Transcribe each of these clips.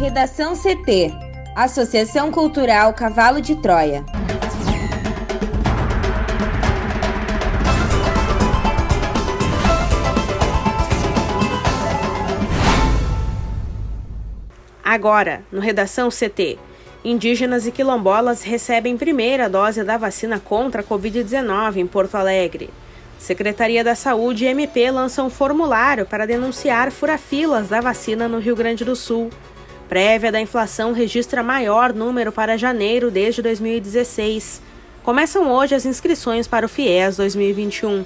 Redação CT Associação Cultural Cavalo de Troia. Agora, no Redação CT. Indígenas e quilombolas recebem primeira dose da vacina contra a Covid-19 em Porto Alegre. Secretaria da Saúde e MP lançam um formulário para denunciar furafilas da vacina no Rio Grande do Sul. Prévia da inflação registra maior número para janeiro desde 2016. Começam hoje as inscrições para o FIES 2021.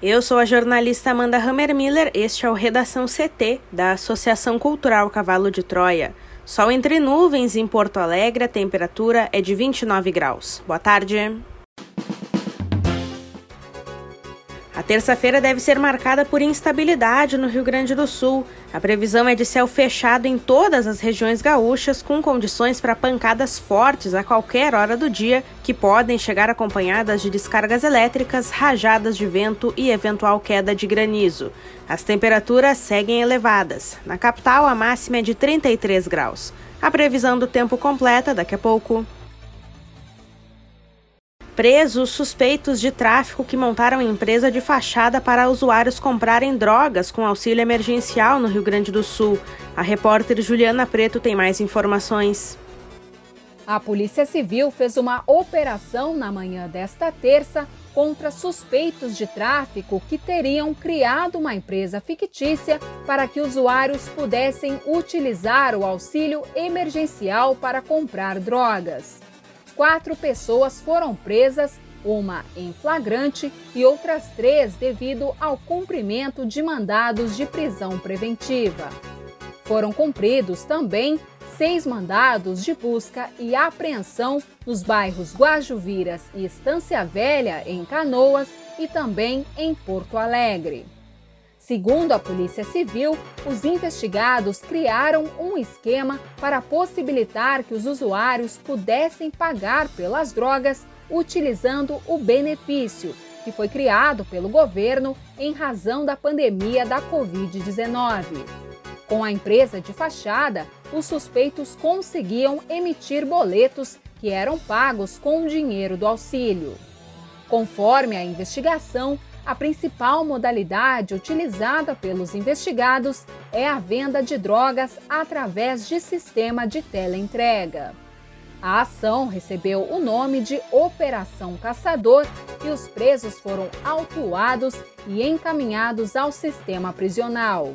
Eu sou a jornalista Amanda Hammermiller, este é o Redação CT da Associação Cultural Cavalo de Troia. Sol entre nuvens em Porto Alegre, a temperatura é de 29 graus. Boa tarde. A terça-feira deve ser marcada por instabilidade no Rio Grande do Sul. A previsão é de céu fechado em todas as regiões gaúchas, com condições para pancadas fortes a qualquer hora do dia, que podem chegar acompanhadas de descargas elétricas, rajadas de vento e eventual queda de granizo. As temperaturas seguem elevadas. Na capital, a máxima é de 33 graus. A previsão do tempo completa daqui a pouco presos suspeitos de tráfico que montaram empresa de fachada para usuários comprarem drogas com auxílio emergencial no Rio Grande do Sul. A repórter Juliana Preto tem mais informações. A Polícia Civil fez uma operação na manhã desta terça contra suspeitos de tráfico que teriam criado uma empresa fictícia para que usuários pudessem utilizar o auxílio emergencial para comprar drogas quatro pessoas foram presas, uma em flagrante e outras três devido ao cumprimento de mandados de prisão preventiva. Foram cumpridos também seis mandados de busca e apreensão nos bairros Guajuviras e Estância Velha, em Canoas, e também em Porto Alegre. Segundo a Polícia Civil, os investigados criaram um esquema para possibilitar que os usuários pudessem pagar pelas drogas utilizando o benefício, que foi criado pelo governo em razão da pandemia da Covid-19. Com a empresa de fachada, os suspeitos conseguiam emitir boletos que eram pagos com o dinheiro do auxílio. Conforme a investigação, a principal modalidade utilizada pelos investigados é a venda de drogas através de sistema de teleentrega. A ação recebeu o nome de Operação Caçador e os presos foram autuados e encaminhados ao sistema prisional.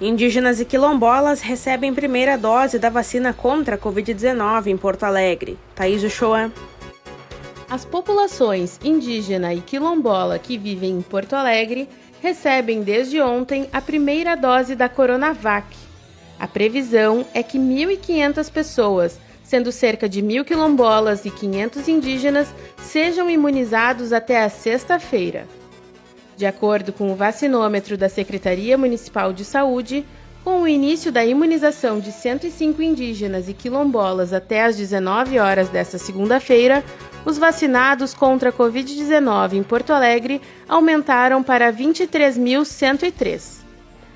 Indígenas e quilombolas recebem primeira dose da vacina contra a Covid-19 em Porto Alegre. Thaís Uchoa. As populações indígena e quilombola que vivem em Porto Alegre recebem desde ontem a primeira dose da Coronavac. A previsão é que 1.500 pessoas, sendo cerca de 1.000 quilombolas e 500 indígenas, sejam imunizados até a sexta-feira. De acordo com o vacinômetro da Secretaria Municipal de Saúde, com o início da imunização de 105 indígenas e quilombolas até às 19 horas desta segunda-feira, os vacinados contra a Covid-19 em Porto Alegre aumentaram para 23.103.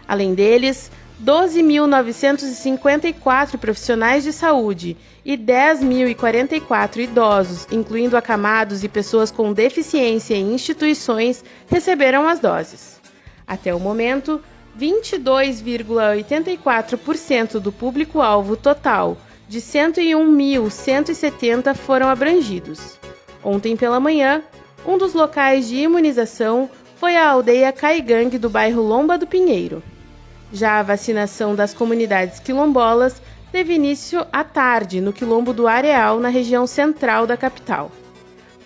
Além deles, 12.954 profissionais de saúde e 10.044 idosos, incluindo acamados e pessoas com deficiência em instituições, receberam as doses. Até o momento, 22,84% do público-alvo total de 101.170 foram abrangidos. Ontem pela manhã, um dos locais de imunização foi a aldeia Caigangue do bairro Lomba do Pinheiro. Já a vacinação das comunidades quilombolas teve início à tarde no quilombo do Areal, na região central da capital.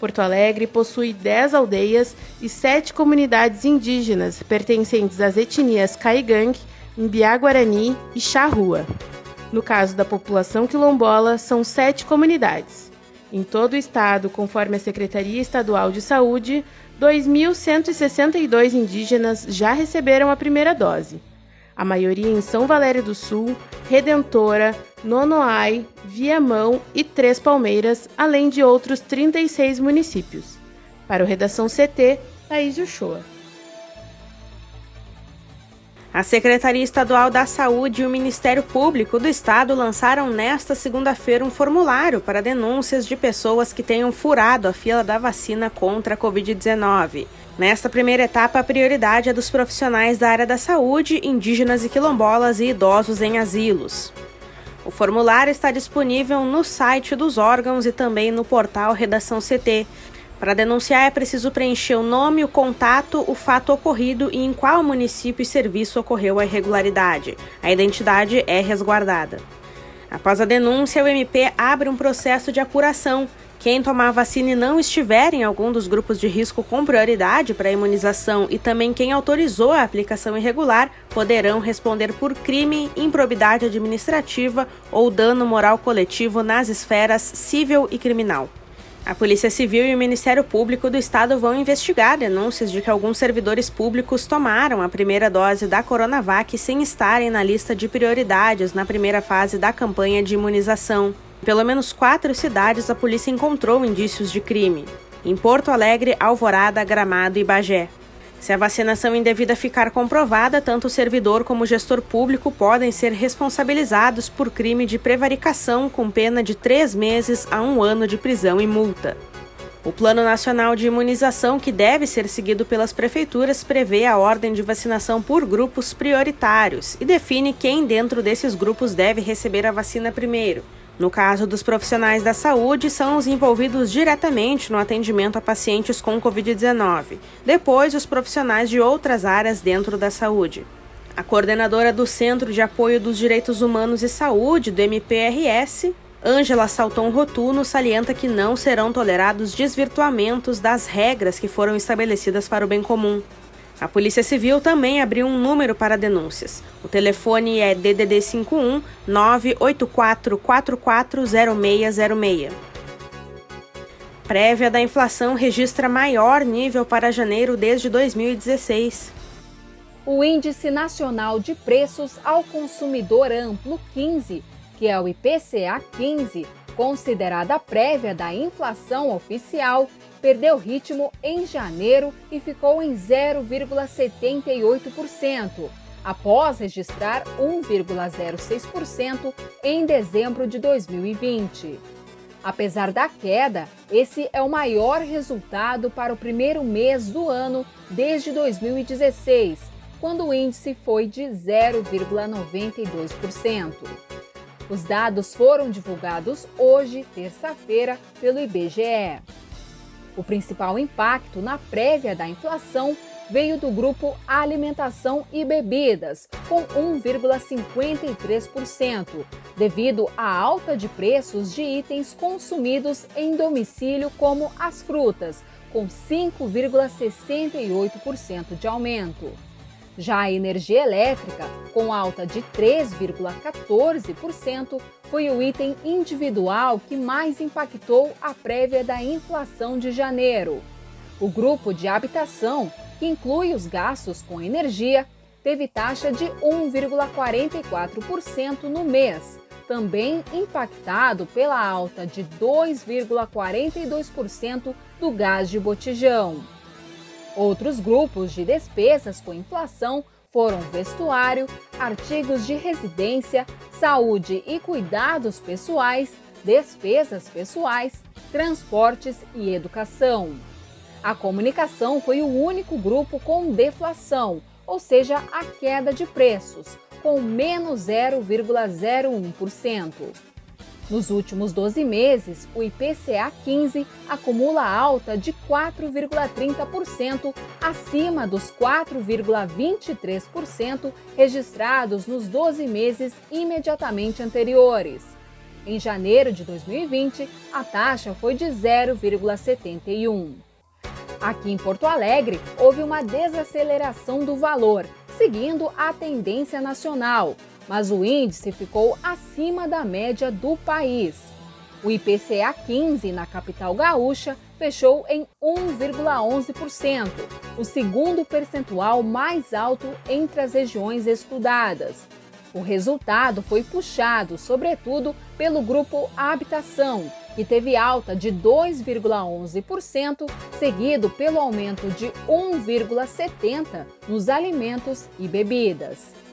Porto Alegre possui 10 aldeias e 7 comunidades indígenas pertencentes às etnias Caigangue, Mbiá-Guarani e Charrua. No caso da população quilombola, são sete comunidades. Em todo o estado, conforme a Secretaria Estadual de Saúde, 2.162 indígenas já receberam a primeira dose. A maioria em São Valério do Sul, Redentora, Nonoai, Viamão e Três Palmeiras, além de outros 36 municípios. Para o Redação CT, Thaís Uchoa. A Secretaria Estadual da Saúde e o Ministério Público do Estado lançaram nesta segunda-feira um formulário para denúncias de pessoas que tenham furado a fila da vacina contra a Covid-19. Nesta primeira etapa, a prioridade é dos profissionais da área da saúde, indígenas e quilombolas e idosos em asilos. O formulário está disponível no site dos órgãos e também no portal Redação CT, para denunciar é preciso preencher o nome, o contato, o fato ocorrido e em qual município e serviço ocorreu a irregularidade. A identidade é resguardada. Após a denúncia, o MP abre um processo de apuração. Quem tomar a vacina e não estiver em algum dos grupos de risco com prioridade para a imunização e também quem autorizou a aplicação irregular poderão responder por crime, improbidade administrativa ou dano moral coletivo nas esferas civil e criminal. A Polícia Civil e o Ministério Público do Estado vão investigar denúncias de que alguns servidores públicos tomaram a primeira dose da Coronavac sem estarem na lista de prioridades na primeira fase da campanha de imunização. Em pelo menos quatro cidades, a polícia encontrou indícios de crime: em Porto Alegre, Alvorada, Gramado e Bagé. Se a vacinação indevida ficar comprovada, tanto o servidor como o gestor público podem ser responsabilizados por crime de prevaricação com pena de três meses a um ano de prisão e multa. O Plano Nacional de Imunização, que deve ser seguido pelas prefeituras, prevê a ordem de vacinação por grupos prioritários e define quem dentro desses grupos deve receber a vacina primeiro. No caso dos profissionais da saúde, são os envolvidos diretamente no atendimento a pacientes com Covid-19. Depois, os profissionais de outras áreas dentro da saúde. A coordenadora do Centro de Apoio dos Direitos Humanos e Saúde, do MPRS, Ângela Salton Rotuno, salienta que não serão tolerados desvirtuamentos das regras que foram estabelecidas para o bem comum. A Polícia Civil também abriu um número para denúncias. O telefone é DDD 51 984440606. Prévia da inflação registra maior nível para janeiro desde 2016. O Índice Nacional de Preços ao Consumidor Amplo 15, que é o IPCA 15, considerada prévia da inflação oficial, perdeu ritmo em janeiro e ficou em 0,78%, após registrar 1,06% em dezembro de 2020. Apesar da queda, esse é o maior resultado para o primeiro mês do ano desde 2016, quando o índice foi de 0,92%. Os dados foram divulgados hoje, terça-feira, pelo IBGE. O principal impacto na prévia da inflação veio do grupo Alimentação e Bebidas, com 1,53%, devido à alta de preços de itens consumidos em domicílio, como as frutas, com 5,68% de aumento. Já a energia elétrica, com alta de 3,14%, foi o item individual que mais impactou a prévia da inflação de janeiro. O grupo de habitação, que inclui os gastos com energia, teve taxa de 1,44% no mês, também impactado pela alta de 2,42% do gás de botijão. Outros grupos de despesas com inflação foram vestuário, artigos de residência, saúde e cuidados pessoais, despesas pessoais, transportes e educação. A comunicação foi o único grupo com deflação, ou seja, a queda de preços, com menos 0,01%. Nos últimos 12 meses, o IPCA 15 acumula alta de 4,30%, acima dos 4,23% registrados nos 12 meses imediatamente anteriores. Em janeiro de 2020, a taxa foi de 0,71. Aqui em Porto Alegre, houve uma desaceleração do valor, seguindo a tendência nacional, mas o índice ficou acima da média do país. O IPCA 15 na capital gaúcha fechou em 1,11%, o segundo percentual mais alto entre as regiões estudadas. O resultado foi puxado, sobretudo, pelo grupo Habitação, que teve alta de 2,11%, seguido pelo aumento de 1,70% nos alimentos e bebidas.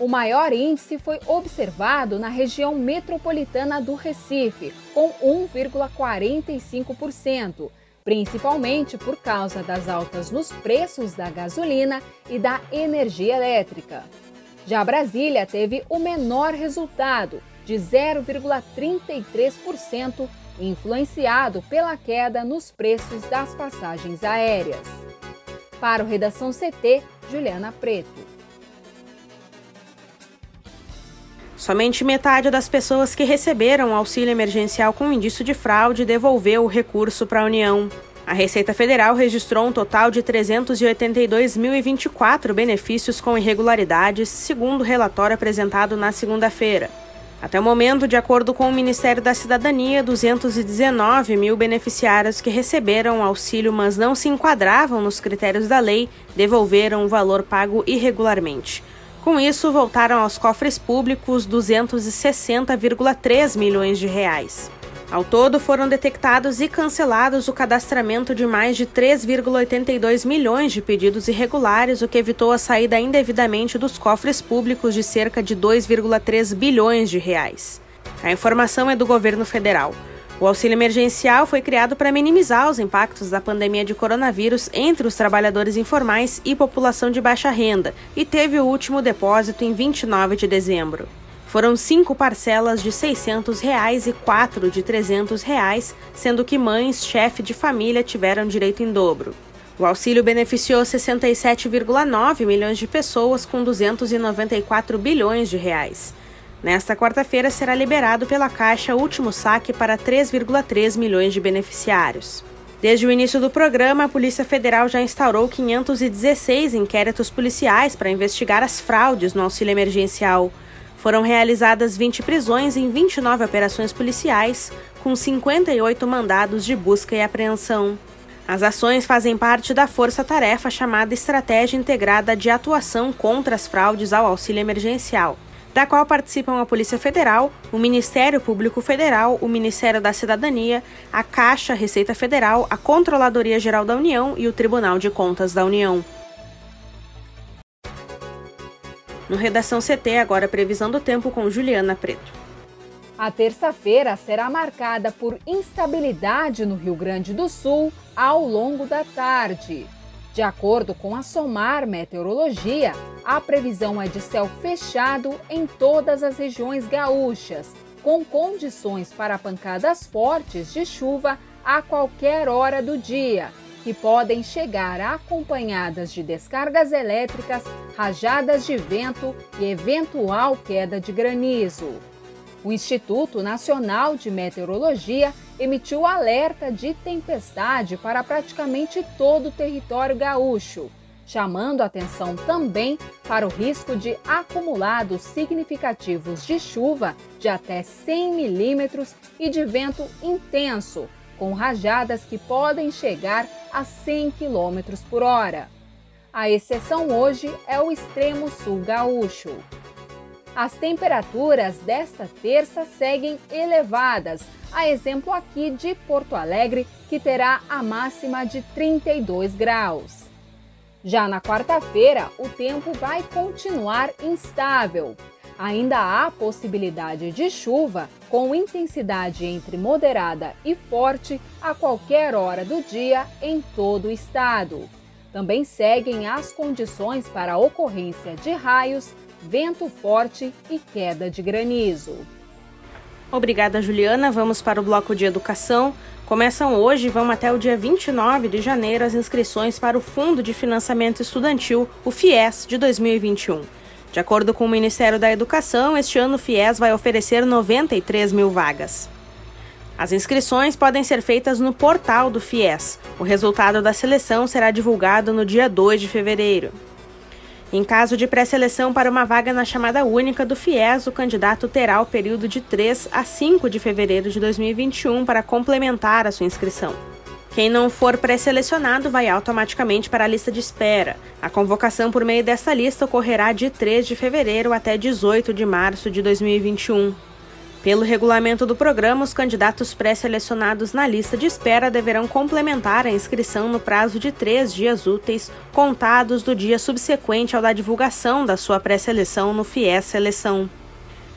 O maior índice foi observado na região metropolitana do Recife, com 1,45%, principalmente por causa das altas nos preços da gasolina e da energia elétrica. Já Brasília teve o menor resultado, de 0,33%, influenciado pela queda nos preços das passagens aéreas. Para o Redação CT, Juliana Preto. Somente metade das pessoas que receberam auxílio emergencial com indício de fraude devolveu o recurso para a União. A Receita Federal registrou um total de 382.024 benefícios com irregularidades, segundo o relatório apresentado na segunda-feira. Até o momento, de acordo com o Ministério da Cidadania, 219 mil beneficiários que receberam auxílio, mas não se enquadravam nos critérios da lei, devolveram o valor pago irregularmente. Com isso, voltaram aos cofres públicos 260,3 milhões de reais. Ao todo, foram detectados e cancelados o cadastramento de mais de 3,82 milhões de pedidos irregulares, o que evitou a saída indevidamente dos cofres públicos de cerca de 2,3 bilhões de reais. A informação é do governo federal. O auxílio emergencial foi criado para minimizar os impactos da pandemia de coronavírus entre os trabalhadores informais e população de baixa renda e teve o último depósito em 29 de dezembro. Foram cinco parcelas de 600 reais e quatro de 300 reais, sendo que mães, chefe de família tiveram direito em dobro. O auxílio beneficiou 67,9 milhões de pessoas com 294 bilhões de reais. Nesta quarta-feira será liberado pela Caixa o último saque para 3,3 milhões de beneficiários. Desde o início do programa, a Polícia Federal já instaurou 516 inquéritos policiais para investigar as fraudes no auxílio emergencial. Foram realizadas 20 prisões em 29 operações policiais, com 58 mandados de busca e apreensão. As ações fazem parte da força-tarefa chamada Estratégia Integrada de Atuação contra as Fraudes ao Auxílio Emergencial, da qual participam a Polícia Federal, o Ministério Público Federal, o Ministério da Cidadania, a Caixa, Receita Federal, a Controladoria Geral da União e o Tribunal de Contas da União. No Redação CT, agora previsão do tempo com Juliana Preto. A terça-feira será marcada por instabilidade no Rio Grande do Sul ao longo da tarde. De acordo com a SOMAR Meteorologia, a previsão é de céu fechado em todas as regiões gaúchas, com condições para pancadas fortes de chuva a qualquer hora do dia que podem chegar acompanhadas de descargas elétricas, rajadas de vento e eventual queda de granizo. O Instituto Nacional de Meteorologia emitiu alerta de tempestade para praticamente todo o território gaúcho, chamando atenção também para o risco de acumulados significativos de chuva de até 100 milímetros e de vento intenso com rajadas que podem chegar a 100 km por hora. A exceção hoje é o extremo sul gaúcho. As temperaturas desta terça seguem elevadas, a exemplo aqui de Porto Alegre, que terá a máxima de 32 graus. Já na quarta-feira, o tempo vai continuar instável. Ainda há possibilidade de chuva com intensidade entre moderada e forte a qualquer hora do dia em todo o estado. Também seguem as condições para a ocorrência de raios, vento forte e queda de granizo. Obrigada, Juliana. Vamos para o bloco de educação. Começam hoje e vão até o dia 29 de janeiro as inscrições para o Fundo de Financiamento Estudantil, o FIES, de 2021. De acordo com o Ministério da Educação, este ano o FIES vai oferecer 93 mil vagas. As inscrições podem ser feitas no portal do FIES. O resultado da seleção será divulgado no dia 2 de fevereiro. Em caso de pré-seleção para uma vaga na chamada única do FIES, o candidato terá o período de 3 a 5 de fevereiro de 2021 para complementar a sua inscrição. Quem não for pré-selecionado vai automaticamente para a lista de espera. A convocação por meio desta lista ocorrerá de 3 de fevereiro até 18 de março de 2021. Pelo regulamento do programa, os candidatos pré-selecionados na lista de espera deverão complementar a inscrição no prazo de três dias úteis, contados do dia subsequente ao da divulgação da sua pré-seleção no FIES Seleção.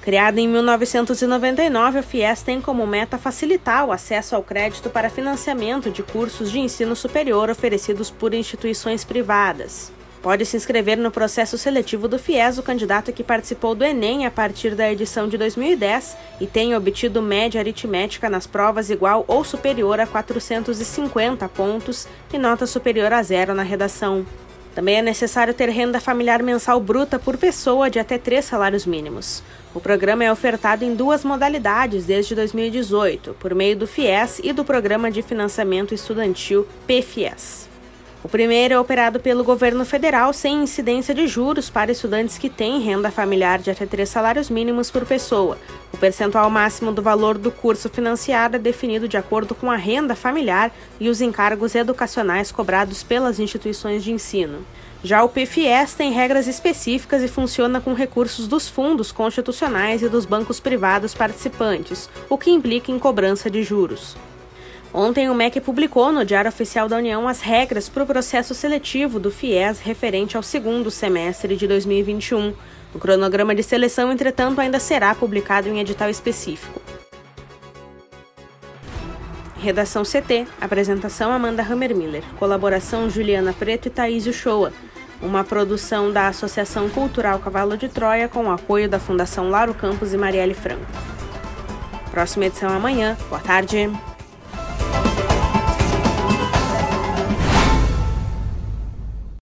Criada em 1999, o FIES tem como meta facilitar o acesso ao crédito para financiamento de cursos de ensino superior oferecidos por instituições privadas. Pode se inscrever no processo seletivo do FIES o candidato que participou do Enem a partir da edição de 2010 e tenha obtido média aritmética nas provas igual ou superior a 450 pontos e nota superior a zero na redação. Também é necessário ter renda familiar mensal bruta por pessoa de até três salários mínimos. O programa é ofertado em duas modalidades desde 2018, por meio do FIES e do Programa de Financiamento Estudantil PFIES. O primeiro é operado pelo governo federal sem incidência de juros para estudantes que têm renda familiar de até três salários mínimos por pessoa. O percentual máximo do valor do curso financiado é definido de acordo com a renda familiar e os encargos educacionais cobrados pelas instituições de ensino. Já o PFS tem regras específicas e funciona com recursos dos fundos constitucionais e dos bancos privados participantes, o que implica em cobrança de juros. Ontem, o MEC publicou no Diário Oficial da União as regras para o processo seletivo do FIES referente ao segundo semestre de 2021. O cronograma de seleção, entretanto, ainda será publicado em edital específico. Redação CT. Apresentação Amanda Hammermiller. Colaboração Juliana Preto e Thaís Uchoa. Uma produção da Associação Cultural Cavalo de Troia com o apoio da Fundação Laro Campos e Marielle Franco. Próxima edição amanhã. Boa tarde.